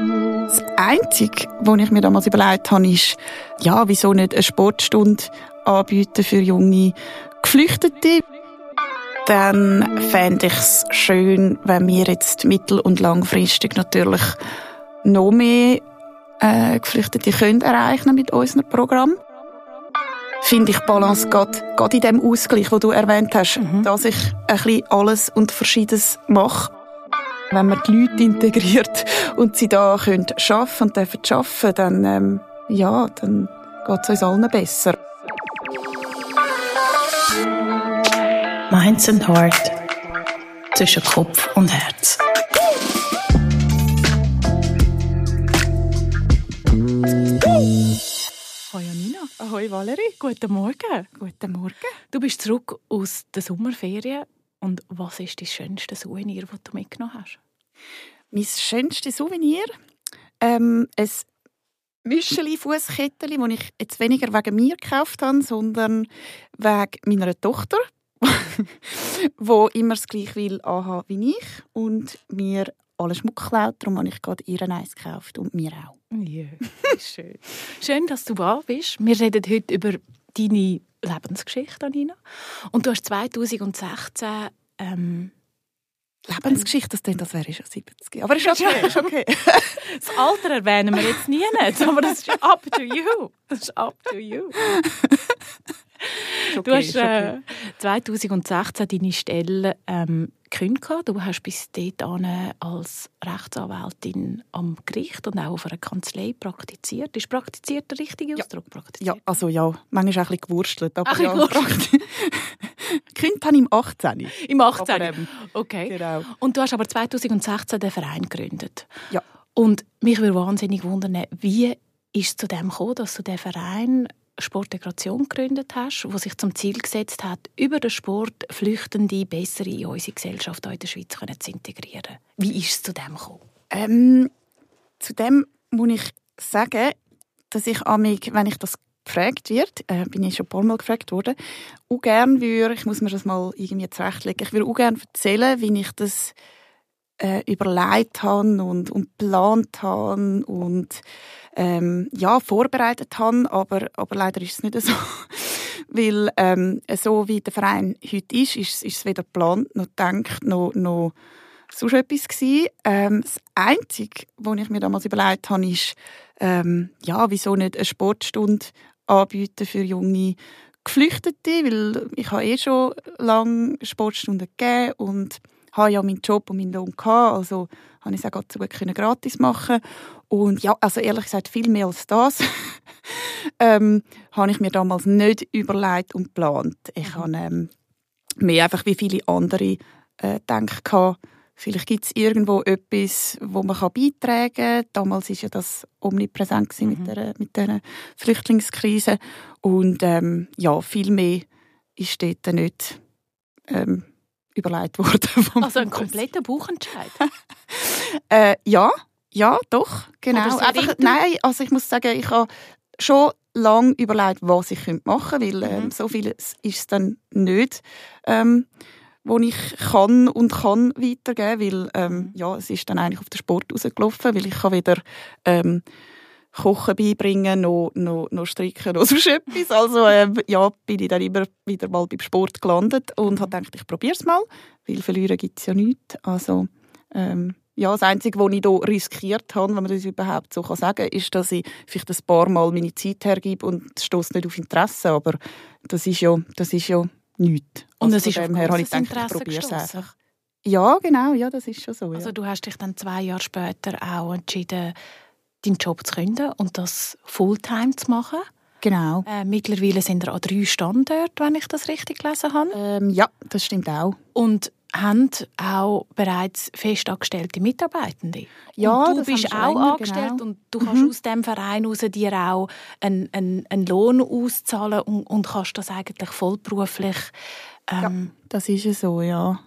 Das Einzige, was ich mir damals überlegt habe, ist, ja, wieso nicht eine Sportstunde anbieten für junge Geflüchtete? Dann fände ich es schön, wenn wir jetzt mittel- und langfristig natürlich noch mehr äh, Geflüchtete können erreichen mit unserem Programm. Finde ich Balance gerade, in dem Ausgleich, den du erwähnt hast, mhm. dass ich ein bisschen alles und Verschiedenes mache. Wenn man die Leute integriert und sie da können arbeiten und dürfen arbeiten, dann, ähm, ja, dann geht es uns allen besser. Minds and Heart zwischen Kopf und Herz. Hoi Janina. Hoi Valerie. Guten Morgen. Guten Morgen. Du bist zurück aus der Sommerferien. Und was ist das schönste Souvenir, das du mitgenommen hast? Mein schönstes Souvenir? Ähm, ein Müscheli-Fußkettchen, das ich jetzt weniger wegen mir gekauft habe, sondern wegen meiner Tochter, wo immer das gleiche will anhaben wie ich und mir alle Schmuck klaut. Darum habe ich gerade ihr eins gekauft und mir auch. Ja, schön. schön, dass du da bist. Wir reden heute über deine Lebensgeschichte, Anina. Und du hast 2016 ähm, Lebensgeschichte, das klingt, als wäre ich schon 70. Aber ist okay, ist okay. das Alter erwähnen wir jetzt nie, nicht, aber das ist up to you. Das ist up to you. Okay, du hast äh, 2016 deine Stelle ähm, gekündigt. Du hast bis dahin als Rechtsanwältin am Gericht und auch auf einer Kanzlei praktiziert. Ist praktiziert der richtige Ausdruck? Ja, ja also ja, manchmal auch ein bisschen gewurstelt. Aber Ach, ja, gewurstelt. gekündigt habe ich im 18. Im 18. Aber, ähm, okay. Genau. Und du hast aber 2016 den Verein gegründet. Ja. Und mich würde wahnsinnig wundern, wie ist es zu dem gekommen, dass du den Verein Sportintegration gegründet hast, wo sich zum Ziel gesetzt hat, über den Sport Flüchtende besser in unsere Gesellschaft in der Schweiz zu integrieren. Wie ist es zu dem gekommen? Ähm, zu dem muss ich sagen, dass ich amig, wenn ich das gefragt wird, äh, bin ich schon ein paar Mal gefragt worden, auch gerne würde, ich muss mir das mal irgendwie zurechtlegen, ich würde auch gerne erzählen, wie ich das äh, überlegt habe und, und geplant habe und ähm, ja, vorbereitet habe, aber, aber leider ist es nicht so. Weil ähm, so wie der Verein heute ist, ist, ist es weder geplant noch gedacht noch, noch sonst etwas gewesen. Ähm, das Einzige, was ich mir damals überlegt habe, ist, ähm, ja, wieso nicht eine Sportstunde anbieten für junge Geflüchtete, weil ich habe eh schon lange Sportstunden gegeben und habe ja meinen Job und meinen Lohn gehabt, also habe ich es auch Gott sei Dank gratis machen und ja, also ehrlich gesagt viel mehr als das ähm, habe ich mir damals nicht überlegt und geplant. Ich mhm. habe ähm, mehr einfach wie viele andere äh, gedacht, vielleicht gibt es irgendwo etwas, wo man kann beitragen kann. Damals war ja das omnipräsent mhm. mit, der, mit der Flüchtlingskrise und ähm, ja, viel mehr ist dort nicht ähm, überlegt worden. Also ein kompletter Buchentscheid? äh, ja, ja, doch, genau. Einfach, nein, also ich muss sagen, ich habe schon lange überlegt, was ich machen könnte, weil ähm, mhm. so viel ist es dann nicht, ähm, wo ich kann und kann weitergeben, weil ähm, mhm. ja, es ist dann eigentlich auf den Sport rausgelaufen, weil ich kann weder ähm, Kochen beibringen, noch, noch, noch stricken oder so etwas. Also äh, ja, bin ich dann immer wieder mal beim Sport gelandet und habe gedacht, ich probiere es mal, weil verlieren gibt es ja nichts. Also ähm, ja, das Einzige, was ich hier riskiert habe, wenn man das überhaupt so sagen kann, ist, dass ich vielleicht ein paar Mal meine Zeit hergebe und es stößt nicht auf Interesse. Aber das ist ja, das ist ja nichts. Und also es ist auf her, habe ich gedacht, ich probiere es einfach. Ja, genau, ja, das ist schon so. Ja. Also du hast dich dann zwei Jahre später auch entschieden, deinen Job zu künden und das Fulltime zu machen. Genau. Äh, mittlerweile sind wir an drei Standorten, wenn ich das richtig gelesen habe. Ähm, ja, das stimmt auch. Und haben auch bereits festangestellte Mitarbeitende. Ja, und du bist auch länger, angestellt genau. und du kannst mhm. aus dem Verein heraus dir auch einen, einen, einen Lohn auszahlen und, und kannst das eigentlich vollberuflich. Ähm, ja, das ist ja so, ja.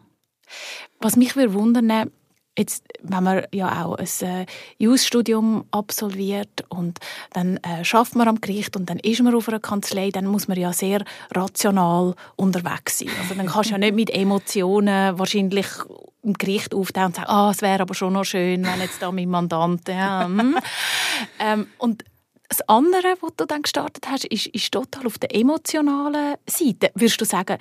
Was mich würde wundern, Jetzt, wenn man ja auch ein äh, Jus-Studium absolviert und dann äh, schafft man am Gericht und dann ist man auf einer Kanzlei, dann muss man ja sehr rational unterwegs sein. Also dann kannst du ja nicht mit Emotionen wahrscheinlich im Gericht auftauchen und sagen, ah, es wäre aber schon noch schön, wenn jetzt da mein Mandant... Ja, hm. ähm, und das andere, was du dann gestartet hast, ist, ist total auf der emotionalen Seite. Würdest du sagen,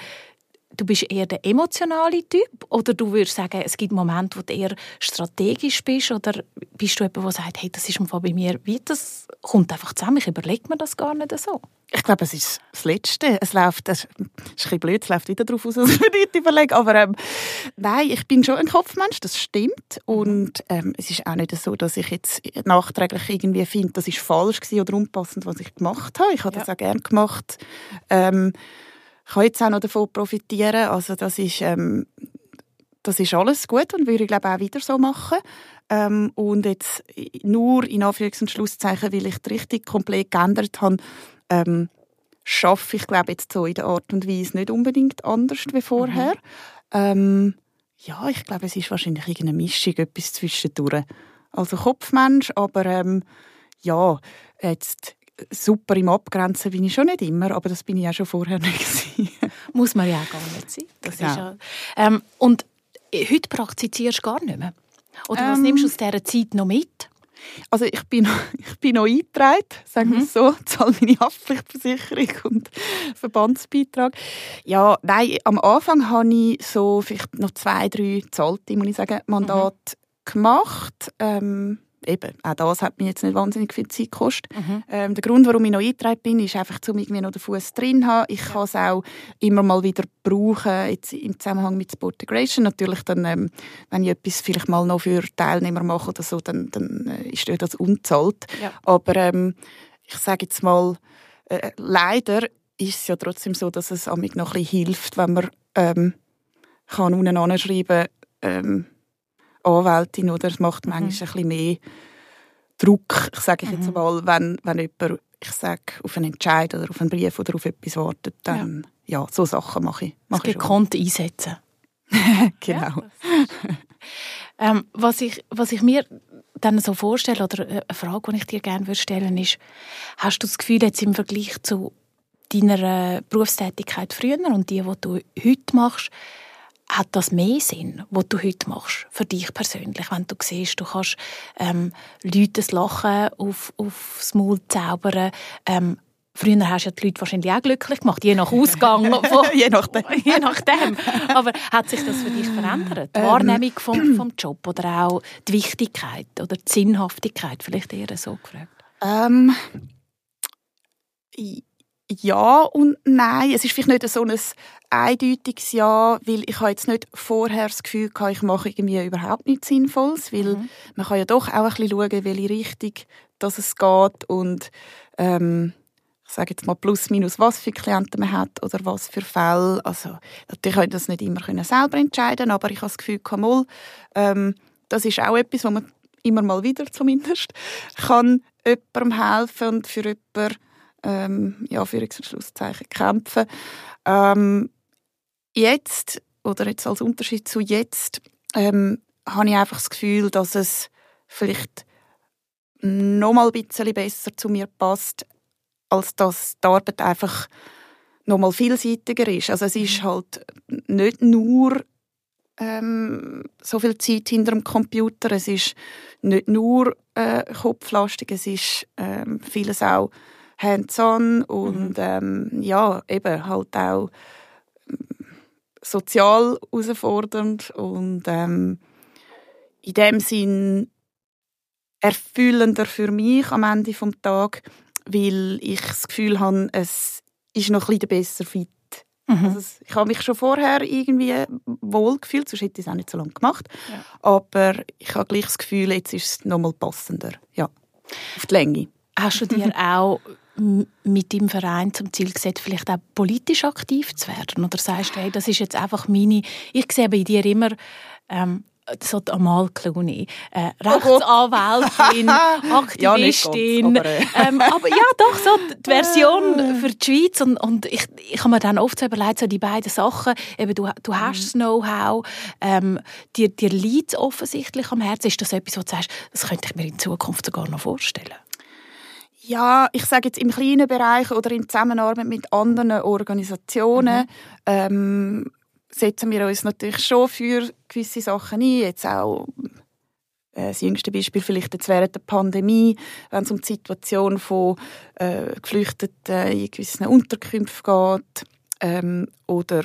du bist eher der emotionale Typ oder du würdest sagen, es gibt Momente, wo du eher strategisch bist oder bist du jemand, der sagt, hey, das ist bei mir, wie das kommt einfach zusammen, ich überlege mir das gar nicht so. Ich glaube, es ist das Letzte. Es läuft, das ist ein bisschen blöd, es läuft wieder darauf aus, was ich mir nicht überlege. Aber ähm, nein, ich bin schon ein Kopfmensch, das stimmt. Mhm. Und ähm, es ist auch nicht so, dass ich jetzt nachträglich irgendwie finde, das ist falsch oder unpassend, was ich gemacht habe. Ich habe ja. das auch gerne gemacht. Ähm, kann jetzt auch noch davon profitieren. Also das ist, ähm, das ist alles gut und würde ich glaube auch wieder so machen. Ähm, und jetzt nur in Anführungs- und Schlusszeichen, weil ich die Richtung komplett geändert habe, ähm, schaffe ich glaube jetzt so in der Art und Weise nicht unbedingt anders wie vorher. Mhm. Ähm, ja, ich glaube, es ist wahrscheinlich irgendeine Mischung, etwas zwischendurch. Also Kopfmensch, aber ähm, ja, jetzt super im Abgrenzen bin ich schon nicht immer, aber das bin ich auch schon vorher nicht Muss man ja auch gar nicht sein. Das genau. ist ja, ähm, und heute praktizierst du gar nicht mehr? Oder was ähm, nimmst du aus dieser Zeit noch mit? Also ich bin, ich bin noch eingetragen, sagen wir mhm. es so, zahle meine Haftpflichtversicherung und Verbandsbeitrag. Ja, nein, am Anfang habe ich so vielleicht noch zwei, drei zahlte, muss ich sagen, Mandate mhm. gemacht. Ähm, eben, auch das hat mir jetzt nicht wahnsinnig viel Zeit gekostet. Mhm. Ähm, der Grund, warum ich noch eingetragen bin, ist einfach, um irgendwie noch den Fuß drin zu haben. Ich ja. kann es auch immer mal wieder brauchen, jetzt im Zusammenhang mit Sport Integration. Natürlich dann, ähm, wenn ich etwas vielleicht mal noch für Teilnehmer mache oder so, dann, dann äh, ist das unzahlt. Ja. Aber ähm, ich sage jetzt mal, äh, leider ist es ja trotzdem so, dass es amig noch ein bisschen hilft, wenn man ähm, kann unten anschreiben ähm, Anwältin, oder? Es macht mhm. manchmal ein bisschen mehr Druck, sage ich jetzt mhm. mal, wenn, wenn jemand, ich sage, auf einen Entscheid oder auf einen Brief oder auf etwas wartet, dann, ja, ja so Sachen mache ich. Mache ich gekonnt einsetzen. genau. ähm, was, ich, was ich mir dann so vorstelle, oder eine Frage, die ich dir gerne stellen würde, ist, hast du das Gefühl, jetzt im Vergleich zu deiner Berufstätigkeit früher und die, die du heute machst, hat das mehr Sinn, was du heute machst, für dich persönlich, wenn du siehst, du kannst ähm, Leute das Lachen auf, aufs Maul zaubern, ähm, Früher hast du ja die Leute wahrscheinlich auch glücklich gemacht, je nach Ausgang. Von, je, nachdem. je nachdem. Aber hat sich das für dich verändert? Die ähm. Wahrnehmung vom, vom Job oder auch die Wichtigkeit oder die Sinnhaftigkeit? Vielleicht eher so gefragt. Ähm, ja und nein. Es ist vielleicht nicht so ein eindeutiges Ja, weil ich habe jetzt nicht vorher das Gefühl gehabt, ich mache irgendwie überhaupt nichts Sinnvolles, weil mhm. man kann ja doch auch ein bisschen schauen, welche Richtung dass es geht und ähm, ich sage jetzt mal plus minus, was für Klienten man hat oder was für Fälle. Also natürlich konnte das nicht immer können selber entscheiden, aber ich habe das Gefühl, mal, ähm, das ist auch etwas, wo man immer mal wieder zumindest kann jemandem helfen und für jemanden ähm, ja, für Schlusszeichen kämpfen. Ähm, jetzt, oder jetzt als Unterschied zu jetzt, ähm, habe ich einfach das Gefühl, dass es vielleicht noch mal ein bisschen besser zu mir passt, als dass die Arbeit einfach noch mal vielseitiger ist. Also es ist mhm. halt nicht nur ähm, so viel Zeit hinter dem Computer, es ist nicht nur äh, kopflastig, es ist ähm, vieles auch hands-on und mhm. ähm, ja, eben halt auch ähm, sozial herausfordernd und ähm, in dem Sinn erfüllender für mich am Ende des Tages, weil ich das Gefühl habe, es ist noch ein bisschen besser fit. Mhm. Also ich habe mich schon vorher irgendwie wohl gefühlt, sonst hätte ich es auch nicht so lange gemacht. Ja. Aber ich habe gleich das Gefühl, jetzt ist es noch mal passender. Ja, auf die Länge. Hast du dir auch mit deinem Verein zum Ziel gesetzt, vielleicht auch politisch aktiv zu werden? Oder sagst du, hey, das ist jetzt einfach meine... Ich sehe bei dir immer ähm, so die Amal Clooney, äh, Rechtsanwältin, Aktivistin. ja, ganz, aber, äh. ähm, aber, ja, doch, so die Version für die Schweiz. Und, und ich, ich habe mir dann oft so überlegt, so die beiden Sachen, eben, du, du hast mhm. das Know-how, ähm, dir, dir liegt es offensichtlich am Herzen. Ist das etwas, wo du sagst, das könnte ich mir in Zukunft sogar noch vorstellen? Ja, ich sage jetzt im kleinen Bereich oder in Zusammenarbeit mit anderen Organisationen mhm. ähm, setzen wir uns natürlich schon für gewisse Sachen ein. Jetzt auch äh, das jüngste Beispiel vielleicht jetzt während der Pandemie, wenn es um die Situation von äh, Geflüchteten in gewissen Unterkünften geht ähm, oder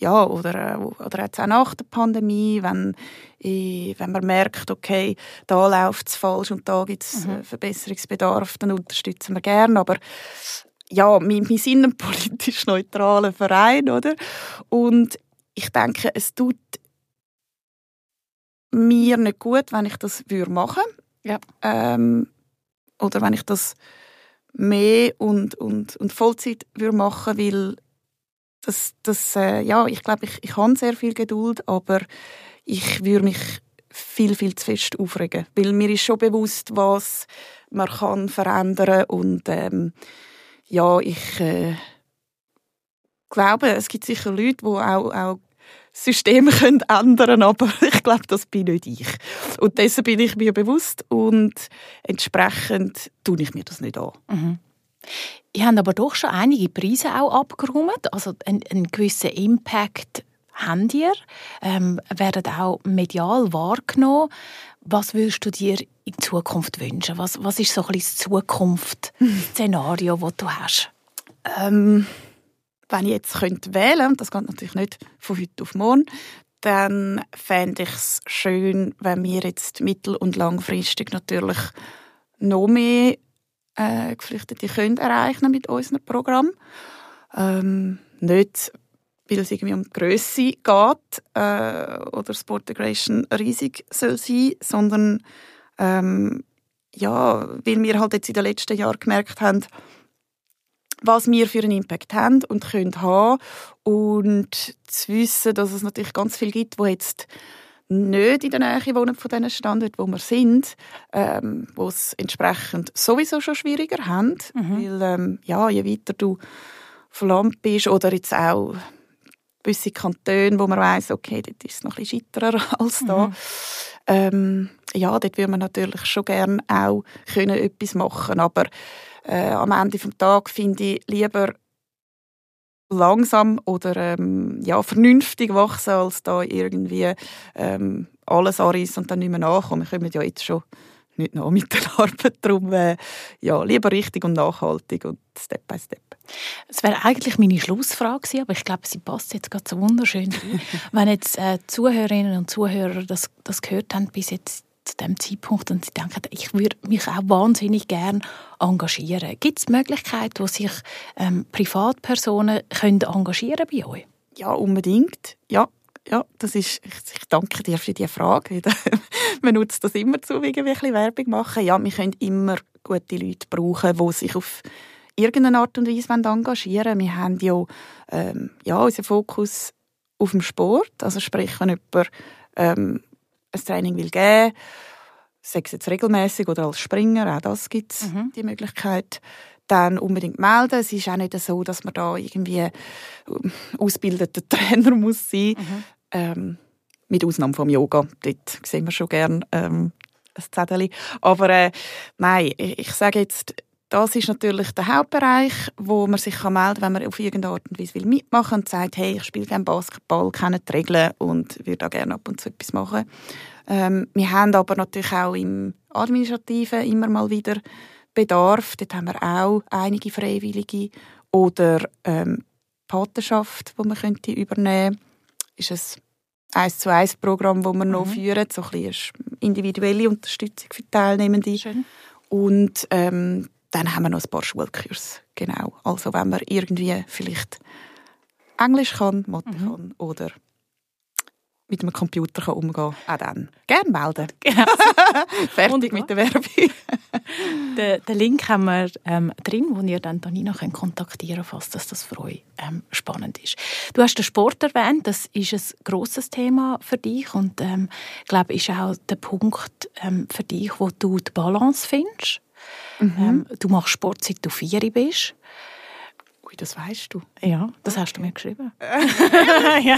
ja, oder, äh, oder jetzt auch nach der Pandemie, wenn, ich, wenn man merkt, okay, da läuft es falsch und da gibt es mhm. Verbesserungsbedarf, dann unterstützen wir gerne. Aber ja, wir, wir sind ein politisch neutraler Verein, oder? Und ich denke, es tut mir nicht gut, wenn ich das machen würde. Ja. Ähm, oder wenn ich das mehr und, und, und Vollzeit würde machen weil das, das, äh, ja, ich glaube, ich, ich habe sehr viel Geduld, aber ich würde mich viel, viel zu fest aufregen. Weil mir ist schon bewusst, was man kann verändern und ähm, ja, ich äh, glaube, es gibt sicher Leute, die auch, auch Systeme können ändern aber ich glaube, das bin nicht ich. Und dessen bin ich mir bewusst und entsprechend tue ich mir das nicht an. Mhm. Ihr habt aber doch schon einige Preise auch abgeräumt, also einen, einen gewissen Impact habt ihr, ähm, werden auch medial wahrgenommen. Was würdest du dir in Zukunft wünschen? Was, was ist so ein bisschen das Zukunftsszenario, das du hast? Ähm, wenn ich jetzt könnte wählen könnte, das geht natürlich nicht von heute auf morgen, dann fände ich es schön, wenn wir jetzt mittel- und langfristig natürlich noch mehr äh, Geflüchtete können erreichen mit unserem Programm. Ähm, nicht, weil es irgendwie um die Grösse geht äh, oder Sport Integration riesig soll sein, sondern ähm, ja, weil wir halt jetzt in den letzten Jahren gemerkt haben, was wir für einen Impact haben und können haben und zu wissen, dass es natürlich ganz viel gibt, wo jetzt nicht in der Nähe wohnen von diesen Standorten, wo wir sind, ähm, wo es entsprechend sowieso schon schwieriger haben, mhm. weil ähm, ja, je weiter du Land bist oder jetzt auch gewisse Kantone, wo man weiß, okay, dort ist es noch ein bisschen scheiterer als da. Mhm. Ähm, ja, dort würde man natürlich schon gerne auch können etwas machen, aber äh, am Ende des Tages finde ich lieber langsam oder ähm, ja, vernünftig wachsen, als da irgendwie ähm, alles anreißen und dann nicht mehr nachkommen. Wir kommen ja jetzt schon nicht noch mit der Arbeit. Darum äh, ja, lieber richtig und nachhaltig und Step by Step. Es wäre eigentlich meine Schlussfrage gewesen, aber ich glaube, sie passt jetzt gerade so wunderschön rein. Wenn jetzt äh, Zuhörerinnen und Zuhörer das, das gehört haben bis jetzt zu dem Zeitpunkt und sie denken, ich würde mich auch wahnsinnig gern engagieren. Gibt es Möglichkeiten, wo sich ähm, Privatpersonen können engagieren bei euch? Ja, unbedingt. Ja, ja, das ist, ich, danke dir für diese Frage. Man nutzt das immer zu, wie ein bisschen Werbung machen. Ja, wir können immer gute Leute brauchen, die sich auf irgendeine Art und Weise engagieren wollen. Wir haben ja, ähm, ja unseren Fokus auf dem Sport. Also sprich, wenn jemand ähm, ein Training will geben sei es jetzt regelmäßig oder als Springer, auch das gibt es, mhm. die Möglichkeit, dann unbedingt melden. Es ist auch nicht so, dass man da irgendwie ähm, ausgebildeter Trainer muss sein. Mhm. Ähm, mit Ausnahme vom Yoga, dort sehen wir schon gerne ähm, ein Zettel. Aber äh, nein, ich, ich sage jetzt, das ist natürlich der Hauptbereich, wo man sich melden kann, wenn man auf irgendeine Art und Weise mitmachen will und sagt, hey, ich spiele gerne Basketball, kenne die Regeln und würde da gerne ab und zu etwas machen. Ähm, wir haben aber natürlich auch im Administrativen immer mal wieder Bedarf. Dort haben wir auch einige Freiwillige oder ähm, Patenschaft, die man könnte übernehmen könnte. Ist ein 1 zu 1 Programm, das wir mhm. noch führen, so ein bisschen individuelle Unterstützung für Teilnehmende. Schön. Und ähm, dann haben wir noch ein paar Schulkurse, genau. Also wenn man irgendwie vielleicht Englisch kann, Mathe mhm. kann oder mit dem Computer kann umgehen kann, auch dann. Gerne melden. Genau. Fertig mit der Werbung. Den, den Link haben wir ähm, drin, wo ihr dann Tanina kontaktieren könnt, falls das, das für euch ähm, spannend ist. Du hast den Sport erwähnt, das ist ein grosses Thema für dich und ähm, ich glaube, ist auch der Punkt ähm, für dich, wo du die Balance findest. Ähm, du machst Sport, seit du vier bist. Ui, das weißt du. Ja, das hast du mir geschrieben. ja.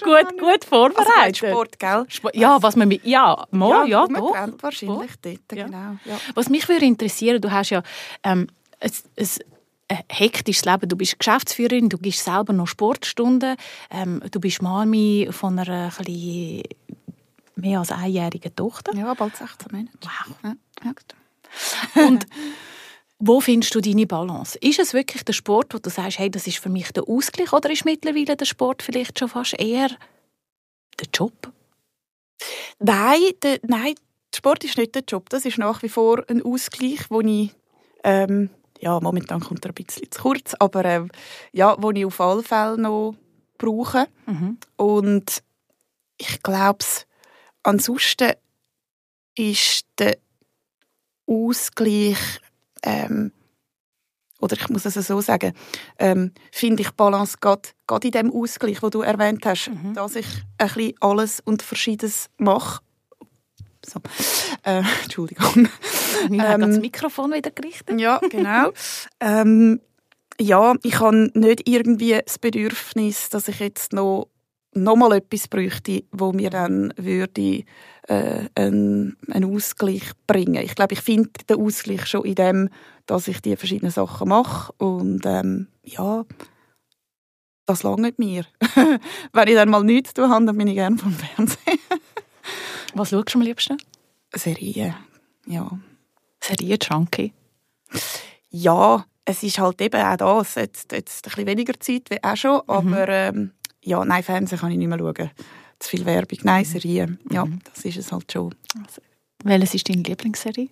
Gut, gut Also, vorbereitet. Sport, gell? Sp- ja, was man mit ja, mal, ja, man doch. wahrscheinlich dort, Ja. genau. Ja. Was mich würde interessieren, du hast ja ähm, ein, ein, ein hektisches Leben. Du bist Geschäftsführerin, du gibst selber noch Sportstunden, ähm, du bist Mami von einer ein mehr als einjährigen Tochter. ja, bald 16 Monate. Wow. Ja. Und wo findest du deine Balance? Ist es wirklich der Sport, wo du sagst, hey, das ist für mich der Ausgleich, oder ist mittlerweile der Sport vielleicht schon fast eher der Job? Nein, der, nein, Sport ist nicht der Job. Das ist nach wie vor ein Ausgleich, wo ich ähm, ja, momentan kommt er ein bisschen zu kurz, aber ähm, ja, wo ich auf alle Fälle noch brauche. Mhm. Und ich glaube, ansonsten ist der Ausgleich, ähm, oder ich muss es so sagen, ähm, finde ich Balance gerade gerade in dem Ausgleich, wo du erwähnt hast, Mhm. dass ich ein bisschen alles und Verschiedenes mache. So. Äh, Entschuldigung. Ich habe Ähm, das Mikrofon wieder gerichtet. Ja, genau. ähm, ja, ich habe nicht irgendwie das Bedürfnis, dass ich jetzt noch, noch mal etwas bräuchte, wo mir dann würde äh, einen, einen Ausgleich bringen. Ich glaube, ich finde den Ausgleich schon in dem, dass ich die verschiedenen Sachen mache und ähm, ja, das langt mir. Wenn ich dann mal nichts tun habe, dann bin ich gerne vom Fernsehen. Was schaust du am liebsten? Serien, ja. Serie-Junkie. Ja, es ist halt eben auch das. Jetzt, jetzt ein bisschen weniger Zeit wie auch schon, Mhm. aber ähm, ja, nein, Fernsehen kann ich nicht mehr schauen. Zu viel Werbung. Nein, Serien. Ja, Mhm. das ist es halt schon. Welches ist deine Lieblingsserie?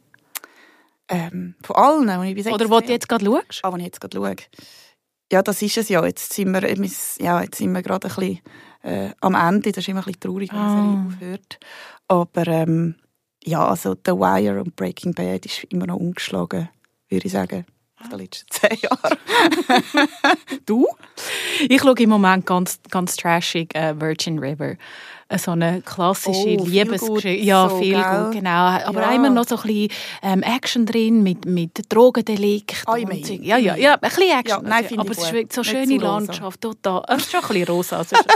Ähm, von allen, die ich bis Oder wo du jetzt gerade schaust? Ah, wenn ich jetzt gerade schaue. Ja, das ist es ja. Jetzt sind wir, ja, jetzt sind wir gerade ein bisschen äh, am Ende. Das ist immer ein bisschen traurig, wenn Ah. Serie aufhört. Aber ähm, ja, also The Wire und Breaking Bad ist immer noch ungeschlagen, würde ich sagen, auf den letzten zehn Jahren. du? Ich schaue im Moment ganz, ganz trashig äh, Virgin River. Äh, So eine klassische Oh, Liebesgeschichte. Ja, so, viel gell? gut, genau. Aber Ja. immer noch so ein bisschen ähm, Action drin mit, mit Drogendelikt. Ah, und ja, ja, ja, ein bisschen Action. Ja, nein, aber es ist so Nicht schöne. Landschaft. Total. Es ist schon ein bisschen rosa. Es ist,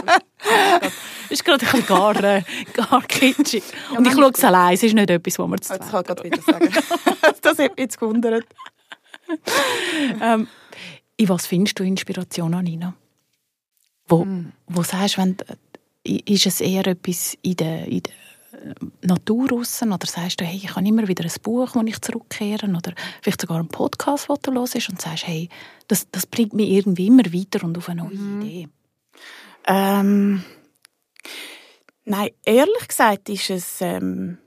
es ist gerade ein bisschen gar, äh, gar kitschig. Und ich schaue es allein. Es ist nicht etwas, was wir zu zweit kann ich gerade wieder sagen. das hat mich jetzt gewundert. Ähm, in was findest du Inspiration an Nina? Wo, Hm. wo sagst du, wenn, äh, ist es eher etwas in der, in der äh, Natur draussen, oder sagst du, hey, ich habe immer wieder ein Buch, wo ich zurückkehre oder vielleicht sogar einen Podcast, den du hörst und sagst, hey, das, das bringt mich irgendwie immer weiter und auf eine neue Mhm. Idee. Ähm, nein, ehrlich gesagt ist es ähm,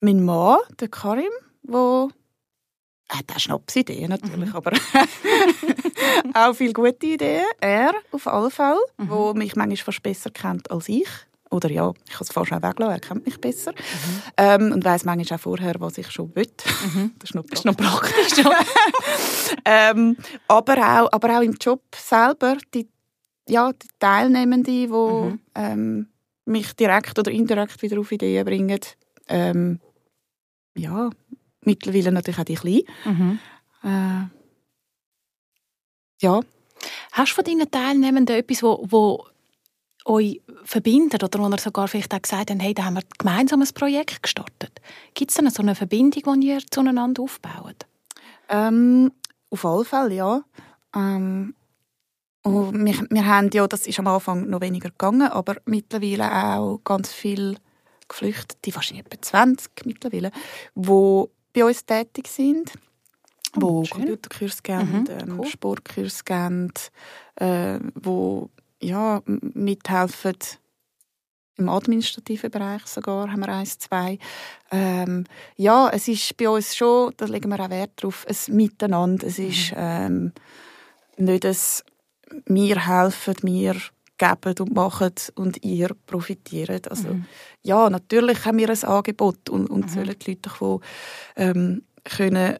mein Mann, der Karim, wo er hat auch Schnapsideen natürlich, Mhm. aber auch viele gute Ideen. Er auf alle Fälle, Mhm. wo mich manchmal fast besser kennt als ich. Oder ja, ich kann es fast auch weglassen, er kennt mich besser. Mhm. Ähm, und weiß manchmal auch vorher, was ich schon will. Das ist noch Das ist noch praktisch. ja. ähm, aber, auch, aber auch im Job selber, die, ja, die Teilnehmenden, die Mhm. ähm, mich direkt oder indirekt wieder auf Ideen bringen. Ähm, ja, mittlerweile natürlich auch die Kleinen. mhm. Äh, ja, Hast du von deinen Teilnehmenden etwas, wo, wo euch verbindet oder wo ihr sogar vielleicht auch gesagt habt, hey, da haben wir gemeinsam ein Projekt gestartet? Gibt es denn so eine Verbindung, die ihr zueinander aufbaut? ähm, auf alle Fälle, ja. Ähm, und wir, wir haben ja, das ist am Anfang noch weniger gegangen, aber mittlerweile auch ganz viele Geflüchtete, wahrscheinlich etwa 20 mittlerweile, die bei uns tätig sind, Oh, wo schön. Computerkurs geben, Mhm, ähm, cool. Sportkurs geben, äh, wo ja, mithelfen im administrativen Bereich sogar haben wir eins, zwei. Ähm, ja, es ist bei uns schon, da legen wir auch Wert drauf, ein Miteinander. Es ist ähm, nicht ein «Wir helfen, wir geben und machen und ihr profitiert. Also mhm. ja, natürlich haben wir ein Angebot und, und mhm. sollen die Leute davon ähm, können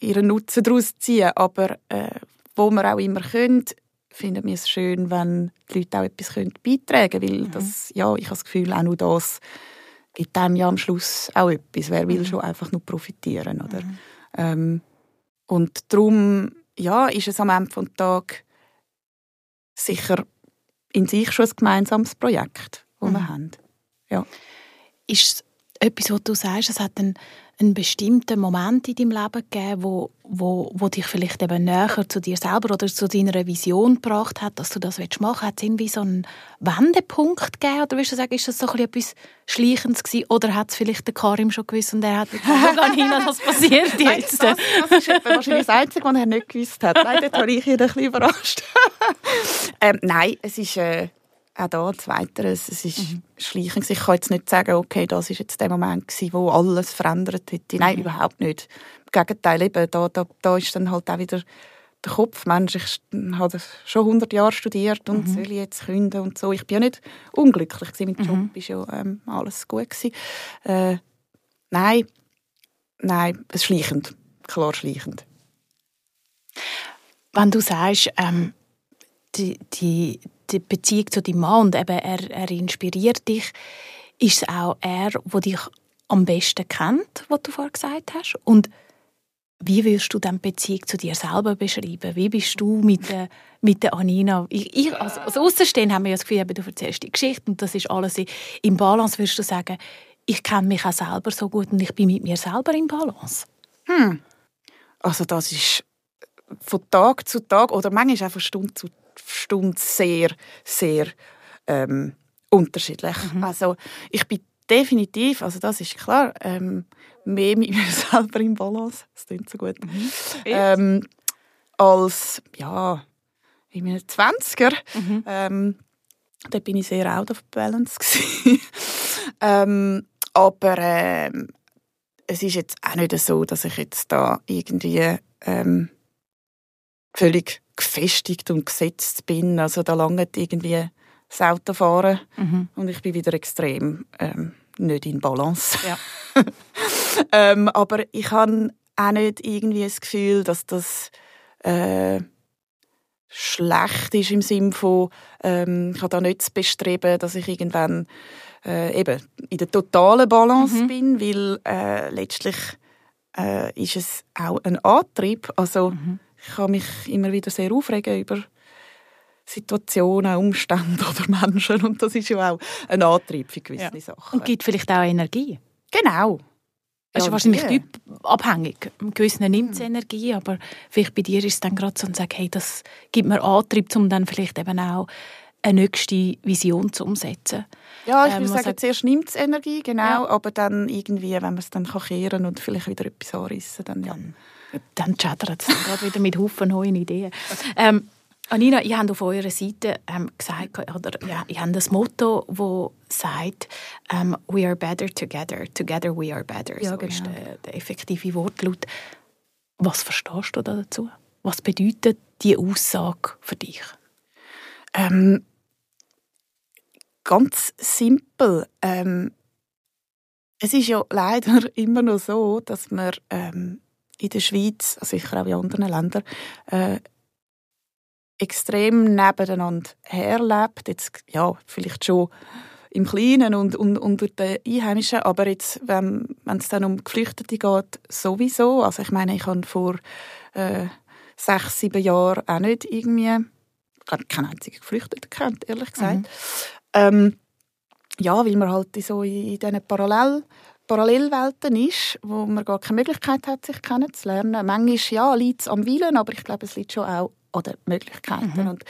ihren Nutzen daraus ziehen, aber äh, wo wir auch immer können, finden wir es schön, wenn die Leute auch etwas können beitragen können, weil mhm. das, ja, ich habe das Gefühl, auch nur das gibt einem ja am Schluss auch etwas. Wer will mhm. schon einfach nur profitieren, oder? Mhm. Ähm, und darum, ja, ist es am Ende des Tages sicher in sich schon ein gemeinsames Projekt, das wir mhm. haben. Ja. Ist es etwas, was du sagst, es hat einen einen bestimmten Moment in deinem Leben gegeben, wo, wo, wo dich vielleicht eben näher zu dir selber oder zu deiner Vision gebracht hat, dass du das machen willst? Hat es irgendwie so einen Wendepunkt gegeben? Oder würdest du sagen, ist das so etwas Schleichendes gewesen? Oder hat es vielleicht der Karim schon gewusst und er hat gar nicht was passiert jetzt? das, das ist wahrscheinlich das Einzige, was er nicht gewusst hat. Nein, dort habe ich ihn ein bisschen überrascht. ähm, nein, es ist... Äh auch da zweiteres, es ist mhm. schleichend. Ich kann jetzt nicht sagen, okay, das ist jetzt der Moment gewesen, wo alles verändert hätte. Nein, mhm. überhaupt nicht. Im Gegenteil, eben, da, da, da ist dann halt auch wieder der Kopf. Mensch, ich habe schon 100 Jahre studiert und mhm. soll jetzt künden und so. Ich bin ja nicht unglücklich gewesen. Mit dem Job mhm. war ja ähm, alles gut gewesen. Äh, nein, nein, es ist schleichend. Klar schleichend. Wenn du sagst, ähm, die, die, die Beziehung zu deinem Mann und eben er, er inspiriert dich, ist es auch er, der dich am besten kennt, was du vorher gesagt hast? Und wie würdest du dann Beziehung zu dir selber beschreiben? Wie bist du mit der, mit der Anina? Ich, ich, als, als Außenstehender haben wir ja das Gefühl, du erzählst die Geschichte und das ist alles im Balance. Würdest du sagen, ich kenne mich auch selber so gut und ich bin mit mir selber im Balance? Hm. Also das ist von Tag zu Tag oder manchmal einfach Stunde zu Stunde sehr, sehr ähm, unterschiedlich. Mhm. Also ich bin definitiv, also das ist klar, ähm, mehr mit mir selber im Balance, das klingt so gut, mhm. ähm, als, ja, in meinen 20er. Mhm. Ähm, da bin ich sehr out of balance. ähm, aber ähm, es ist jetzt auch nicht so, dass ich jetzt da irgendwie ähm, völlig gefestigt und gesetzt bin. Also da langt irgendwie das Autofahren mhm. und ich bin wieder extrem ähm, nicht in Balance. Ja. ähm, aber ich habe auch nicht irgendwie das Gefühl, dass das äh, schlecht ist im Sinne von, ähm, ich habe da nicht zu bestreben, dass ich irgendwann äh, eben in der totalen Balance mhm. bin, weil äh, letztlich äh, ist es auch ein Antrieb. Also mhm ich kann mich immer wieder sehr aufregen über Situationen, Umstände oder Menschen und das ist ja auch ein Antrieb für gewisse ja. Sachen. Und gibt vielleicht auch Energie. Genau. Es ist ja, wahrscheinlich ja. typabhängig. Im Gewissen nimmt es hm. Energie, aber vielleicht bei dir ist es dann gerade so und sagt, hey, das gibt mir Antrieb, um dann vielleicht eben auch eine nächste Vision zu umsetzen. Ja, ich ähm, würde sagen, sagt, zuerst nimmt es Energie, genau, ja. aber dann irgendwie, wenn man es dann kehren kann und vielleicht wieder etwas anrissen, dann ja. Dann chattert es gerade wieder mit Haufen neuen Ideen. Ähm, Anina, ihr habt auf eurer Seite ähm, gesagt, oder ja, ihr habt das Motto, das sagt, ähm, «We are better together, together we are better». Ja, so genau. ist der, der effektive Wortlaut. Was verstehst du dazu? Was bedeutet diese Aussage für dich? Ähm, ganz simpel. Ähm, es ist ja leider immer noch so, dass wir ähm, in der Schweiz, sicher auch in anderen Ländern, äh, extrem nebeneinander herlebt. Jetzt, ja, vielleicht schon im Kleinen und, und unter den Einheimischen, aber jetzt, wenn, es dann um Geflüchtete geht, sowieso. Also ich meine, ich habe vor äh, sechs, sieben Jahren auch nicht irgendwie, keinen einzigen Geflüchteten kennt, ehrlich gesagt. Mhm. Ähm, ja, weil man halt so in, in diesen Parallel Parallelwelten ist, wo man gar keine Möglichkeit hat, sich kennenzulernen. Manchmal ja, liegt es am Willen, aber ich glaube, es liegt schon auch an den Möglichkeiten. Mhm. Und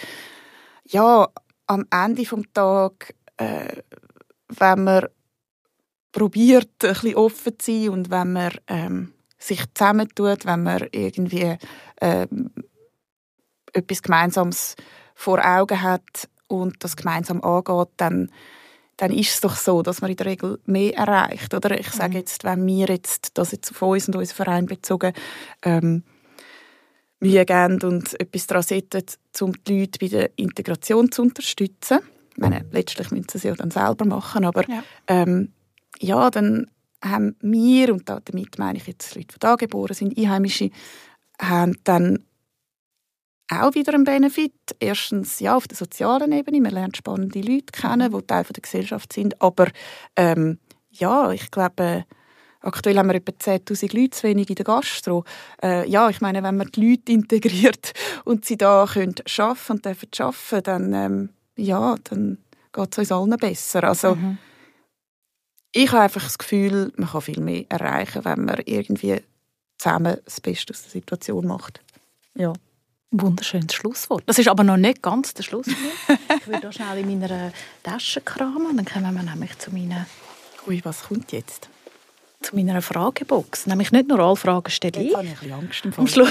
ja, am Ende des Tages, äh, wenn man probiert, ein bisschen offen zu sein und wenn man ähm, sich zusammentut, wenn man irgendwie äh, etwas Gemeinsames vor Augen hat und das gemeinsam angeht, dann dann ist es doch so, dass man in der Regel mehr erreicht. Oder ich sage mhm. jetzt, wenn wir jetzt das jetzt auf uns und unseren Verein bezogen ähm, Mühe geben und etwas daran setzen, um die Leute bei der Integration zu unterstützen. Ich meine, letztlich müssen sie es ja dann selber machen, aber Ja. ähm, ja, dann haben wir, und da- damit meine ich jetzt Leute, die da geboren sind, Einheimische, haben dann auch wieder einen Benefit. Erstens ja, auf der sozialen Ebene, man lernt spannende Leute kennen, die Teil der Gesellschaft sind, aber ähm, ja, ich glaube, aktuell haben wir etwa 10'000 Leute zu wenig in der Gastro. Äh, ja, ich meine, wenn man die Leute integriert und sie da können arbeiten und dürfen arbeiten, dann, ähm, ja, dann geht es uns allen besser. Also, Mhm. ich habe einfach das Gefühl, man kann viel mehr erreichen, wenn man irgendwie zusammen das Beste aus der Situation macht. Ja. Wunderschönes Schlusswort. Das ist aber noch nicht ganz der Schlusswort. ich würde da schnell in meiner Tasche kramen, dann kommen wir nämlich zu meiner, Ui, was kommt jetzt? Zu meiner Fragebox. Nämlich nicht nur alle Fragen stelle ich. habe ich ein bisschen Angst im Am Schluss.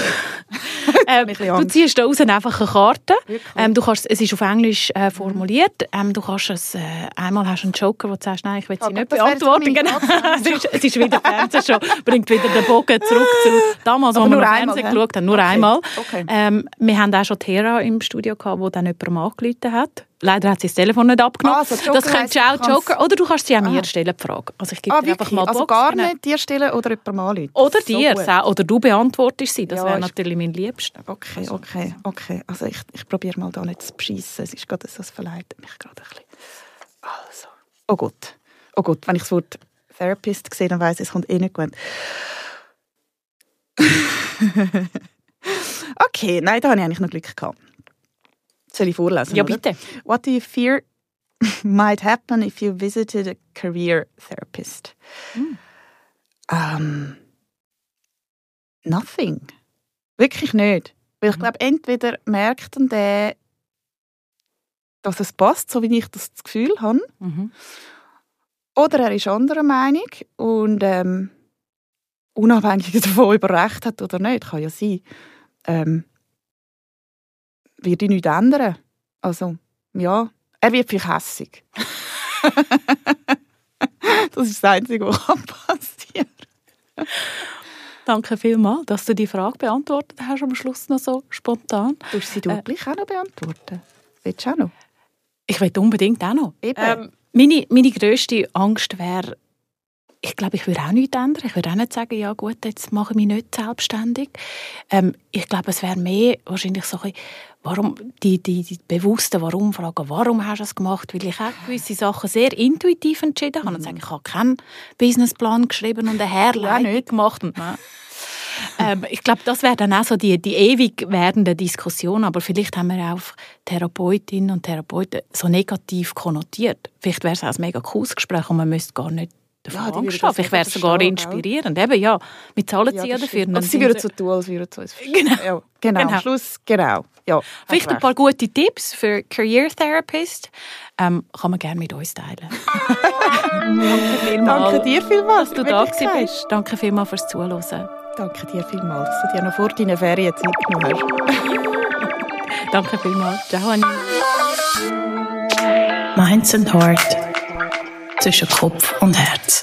ähm, du ziehst da raus einfach eine Karte. Ähm, du kannst, es ist auf Englisch äh, formuliert. Ähm, du kannst es, äh, einmal hast du einen Joker, wo du sagst, nein, ich will sie Aber nicht beantworten. Genau. Es, ist, es ist wieder Fernsehshow. Bringt wieder den Bogen zurück zu damals, Aber als wir einmal, Fernsehen geschaut haben. Nur Okay. einmal. Okay. Ähm, wir haben auch schon Tera im Studio gehabt, wo dann jemand angerufen hat. Leider hat sie das Telefon nicht abgenommen. Also das könntest du auch Joker. Oder du kannst sie auch mir Ah. stellen, die Frage. Also ich gebe Ah, dir einfach mal die Also Box. gar nicht dir stellen oder jemand mal anrufen? Oder So dir, gut. oder du beantwortest sie. Das Ja, wäre ich- natürlich mein Liebster. Okay, okay, okay. Also ich, ich probiere mal da nicht zu beschissen. Es ist gerade so, es verleitet mich gerade ein bisschen. Also. Oh Gott. Oh Gott, wenn ich das Wort Therapist sehe, dann weiss ich, es kommt eh nicht gut. okay, nein, da habe ich eigentlich noch Glück gehabt. Soll ich vorlesen? Ja, oder? bitte. What do you fear might happen if you visited a career therapist? Ähm, nothing. Wirklich nicht. Weil ich glaube, entweder merkt dann der, dass es passt, so wie ich das Gefühl habe, Mhm. oder er ist anderer Meinung und ähm, unabhängig davon, ob er recht hat oder nicht, kann ja sein, ähm, wird ihn nichts ändern. Also, ja, er wird vielleicht hässig. das ist das Einzige, was kann passieren Danke vielmals, dass du die Frage beantwortet hast am Schluss noch so spontan. kann. Du sie du Äh. auch noch beantworten? Willst du auch noch? Ich will unbedingt auch noch. Eben. Ähm, meine, meine grösste Angst wäre, ich glaube, ich würde auch nichts ändern. Ich würde auch nicht sagen, ja gut, jetzt mache ich mich nicht selbstständig. Ähm, ich glaube, es wäre mehr wahrscheinlich so ein warum, die, die, die bewussten Warum-Fragen. Warum hast du es gemacht? Weil ich auch gewisse Sachen sehr intuitiv entschieden habe. Und sage, ich habe keinen Businessplan geschrieben und eine Herleitung nicht. gemacht. Und, ähm, ich glaube, das wäre dann auch so die, die ewig werdende Diskussion. Aber vielleicht haben wir auch Therapeutinnen und Therapeuten so negativ konnotiert. Vielleicht wäre es auch ein mega cooles Gespräch und man müsste gar nicht davon Ja, die Angst haben. Vielleicht wäre es sogar inspirierend. Eben, ja, wir zahlen sie ja das dafür. und Also sie würden so tun, als würden sie uns Genau. Ja, genau. Genau. Am Schluss, genau. Ja, Vielleicht ein paar gute Tipps für Career Therapist. Ähm, kann man gerne mit uns teilen. Danke vielmals, Danke dir vielmals, dass du da bist. Danke vielmals fürs Zuhören. Danke dir vielmals, dass du dir noch vor deinen Ferien Zeit genommen hast. Danke vielmals. Ciao, Anni. Minds and Heart zwischen Kopf und Herz.